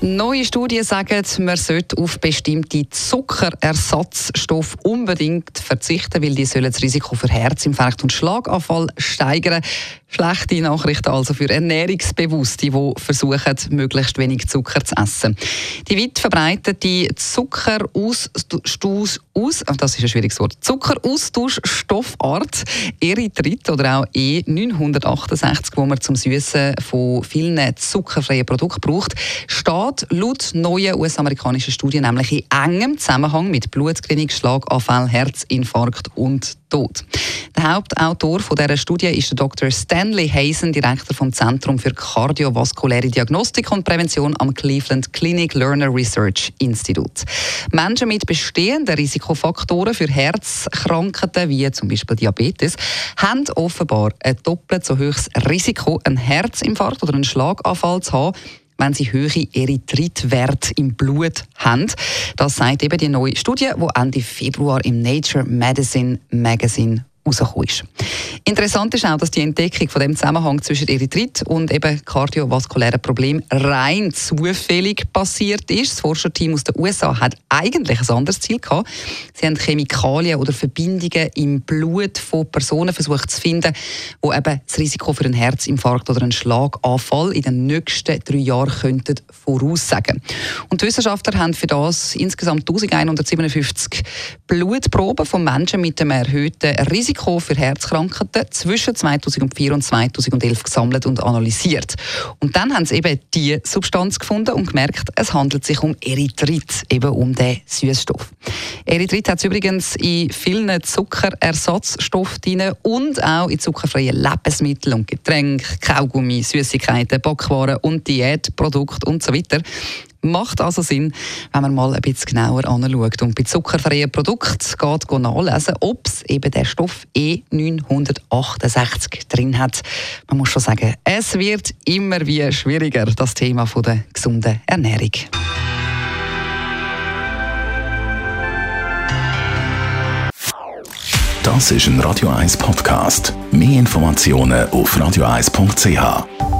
Neue Studien sagen, man sollte auf bestimmte Zuckerersatzstoffe unbedingt verzichten, weil die sollen das Risiko für Herzinfarkt und Schlaganfall steigern. Schlechte Nachrichten also für Ernährungsbewusste, die versuchen, möglichst wenig Zucker zu essen. Die weit verbreitete Zuckeraustausch aus, das ist ein schwieriges Wort, Zuckeraustauschstoffart Erythrit oder auch E968, wo man zum Süßen von vielen zuckerfreien Produkten braucht, steht laut neuen US-amerikanischen Studien nämlich in engem Zusammenhang mit Blutgerinnung, Schlaganfall, Herzinfarkt und Tod. Der Hauptautor dieser Studie ist Dr. Stanley Hazen, Direktor vom Zentrum für kardiovaskuläre Diagnostik und Prävention am Cleveland Clinic Learner Research Institute. Menschen mit bestehenden Risikofaktoren für Herzkrankheiten, wie zum Beispiel Diabetes, haben offenbar ein doppelt so hohes Risiko, einen Herzinfarkt oder einen Schlaganfall zu haben, wenn sie hohe Erythritwerte im Blut haben. Das sagt eben die neue Studie, die Ende Februar im Nature Medicine Magazine rausgekommen ist. Interessant ist auch, dass die Entdeckung von dem Zusammenhang zwischen Erythrit und eben kardiovaskulären Problemen rein zufällig passiert ist. Das Forscherteam aus den USA hat eigentlich ein anderes Ziel gehabt. Sie haben Chemikalien oder Verbindungen im Blut von Personen versucht zu finden, die eben das Risiko für einen Herzinfarkt oder einen Schlaganfall in den nächsten drei Jahren könnten voraussagen. Und die Wissenschaftler haben für das insgesamt 1157 Blutproben von Menschen mit einem erhöhten Risiko für Herzkrankheiten zwischen 2004 und 2011 gesammelt und analysiert. Und dann haben sie eben die Substanz gefunden und gemerkt, es handelt sich um Erythrit, eben um den Süßstoff. Erythrit hat es übrigens in vielen Zuckerersatzstoffen und auch in zuckerfreien Lebensmitteln und Getränken, Kaugummi, Süßigkeiten, Backwaren und Diätprodukte und so weiter. Macht also Sinn, wenn man mal ein bisschen genauer anschaut und bei zuckerfreien Produkten geht nachlesen, ob es eben der Stoff E968 drin hat. Man muss schon sagen, es wird immer wie schwieriger, das Thema von der gesunden Ernährung. Das ist ein Radio 1 Podcast. Mehr Informationen auf radio1.ch.